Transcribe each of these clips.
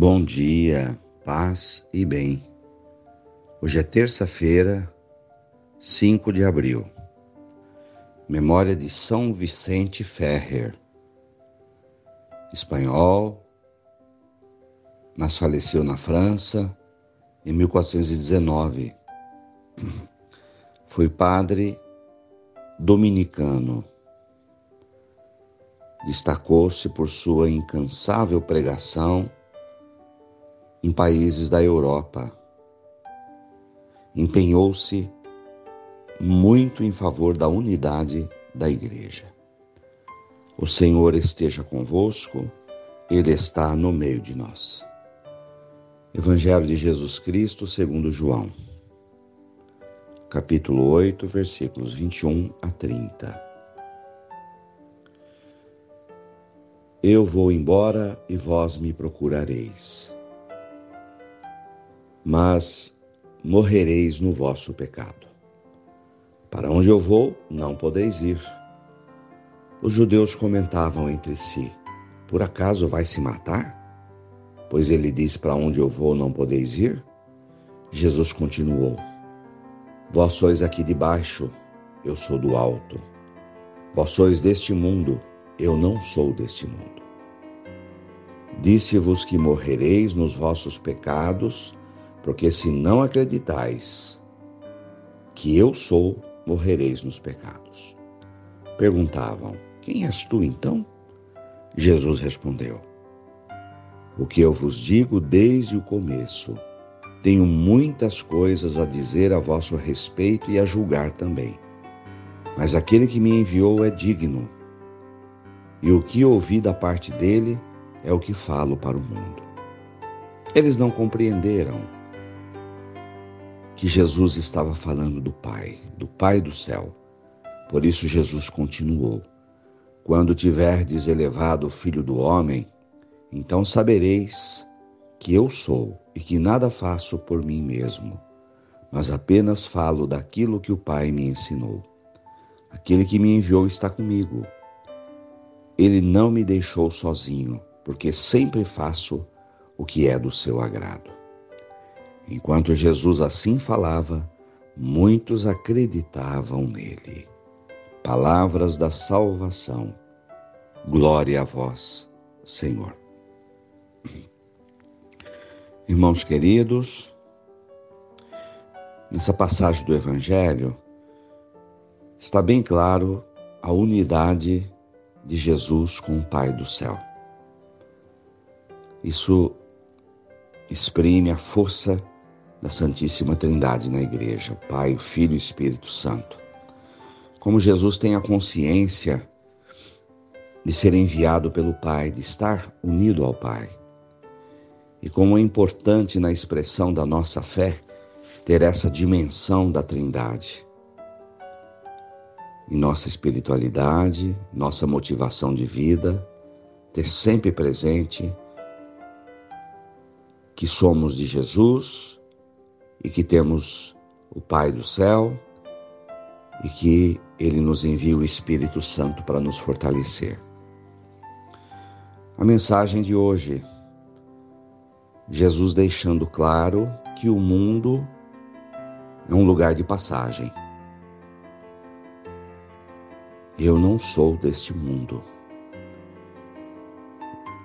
Bom dia, paz e bem. Hoje é terça-feira, 5 de abril. Memória de São Vicente Ferrer. Espanhol, mas faleceu na França em 1419. Foi padre dominicano. Destacou-se por sua incansável pregação em países da Europa. Empenhou-se muito em favor da unidade da Igreja. O Senhor esteja convosco, Ele está no meio de nós. Evangelho de Jesus Cristo segundo João, capítulo 8, versículos 21 a 30. Eu vou embora e vós me procurareis mas morrereis no vosso pecado. Para onde eu vou, não podeis ir. Os judeus comentavam entre si: Por acaso vai se matar? Pois ele diz: Para onde eu vou, não podeis ir? Jesus continuou: Vós sois aqui de baixo, eu sou do alto. Vós sois deste mundo, eu não sou deste mundo. Disse-vos que morrereis nos vossos pecados, porque se não acreditais que eu sou, morrereis nos pecados. Perguntavam: Quem és tu então? Jesus respondeu: O que eu vos digo desde o começo. Tenho muitas coisas a dizer a vosso respeito e a julgar também. Mas aquele que me enviou é digno, e o que ouvi da parte dele é o que falo para o mundo. Eles não compreenderam que Jesus estava falando do Pai, do Pai do céu. Por isso Jesus continuou: Quando tiverdes elevado o Filho do homem, então sabereis que eu sou e que nada faço por mim mesmo, mas apenas falo daquilo que o Pai me ensinou. Aquele que me enviou está comigo. Ele não me deixou sozinho, porque sempre faço o que é do seu agrado. Enquanto Jesus assim falava, muitos acreditavam nele. Palavras da salvação. Glória a vós, Senhor. Irmãos queridos, nessa passagem do Evangelho, está bem claro a unidade de Jesus com o Pai do céu. Isso exprime a força da Santíssima Trindade na igreja, Pai, o Filho e o Espírito Santo. Como Jesus tem a consciência de ser enviado pelo Pai, de estar unido ao Pai. E como é importante na expressão da nossa fé ter essa dimensão da Trindade. Em nossa espiritualidade, nossa motivação de vida, ter sempre presente que somos de Jesus, e que temos o Pai do céu e que ele nos envia o Espírito Santo para nos fortalecer. A mensagem de hoje, Jesus deixando claro que o mundo é um lugar de passagem. Eu não sou deste mundo.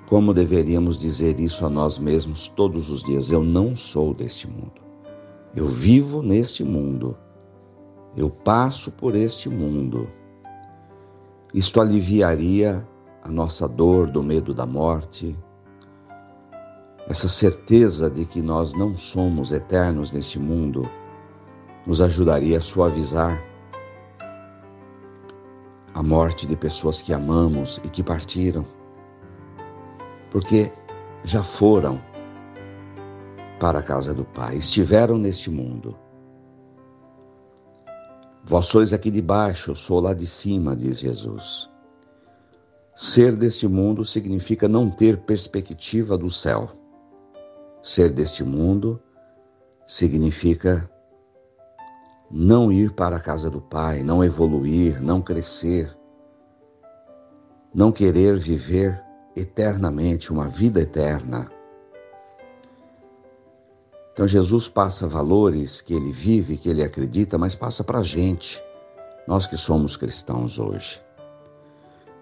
Como deveríamos dizer isso a nós mesmos todos os dias? Eu não sou deste mundo. Eu vivo neste mundo. Eu passo por este mundo. Isto aliviaria a nossa dor do medo da morte, essa certeza de que nós não somos eternos neste mundo nos ajudaria a suavizar a morte de pessoas que amamos e que partiram, porque já foram para a casa do Pai, estiveram neste mundo. Vós sois aqui de baixo, eu sou lá de cima, diz Jesus. Ser deste mundo significa não ter perspectiva do céu. Ser deste mundo significa não ir para a casa do Pai, não evoluir, não crescer, não querer viver eternamente uma vida eterna Então Jesus passa valores que ele vive, que ele acredita, mas passa para a gente, nós que somos cristãos hoje.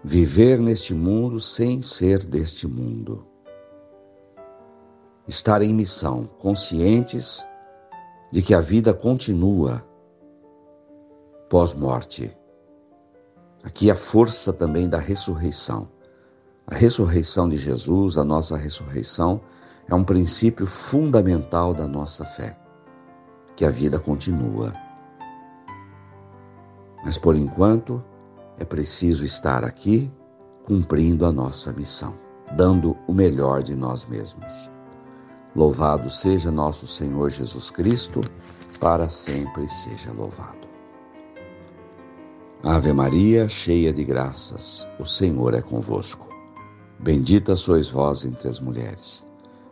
Viver neste mundo sem ser deste mundo. Estar em missão, conscientes de que a vida continua pós-morte. Aqui a força também da ressurreição. A ressurreição de Jesus, a nossa ressurreição, é um princípio fundamental da nossa fé, que a vida continua. Mas por enquanto, é preciso estar aqui cumprindo a nossa missão, dando o melhor de nós mesmos. Louvado seja nosso Senhor Jesus Cristo, para sempre seja louvado. Ave Maria, cheia de graças, o Senhor é convosco. Bendita sois vós entre as mulheres.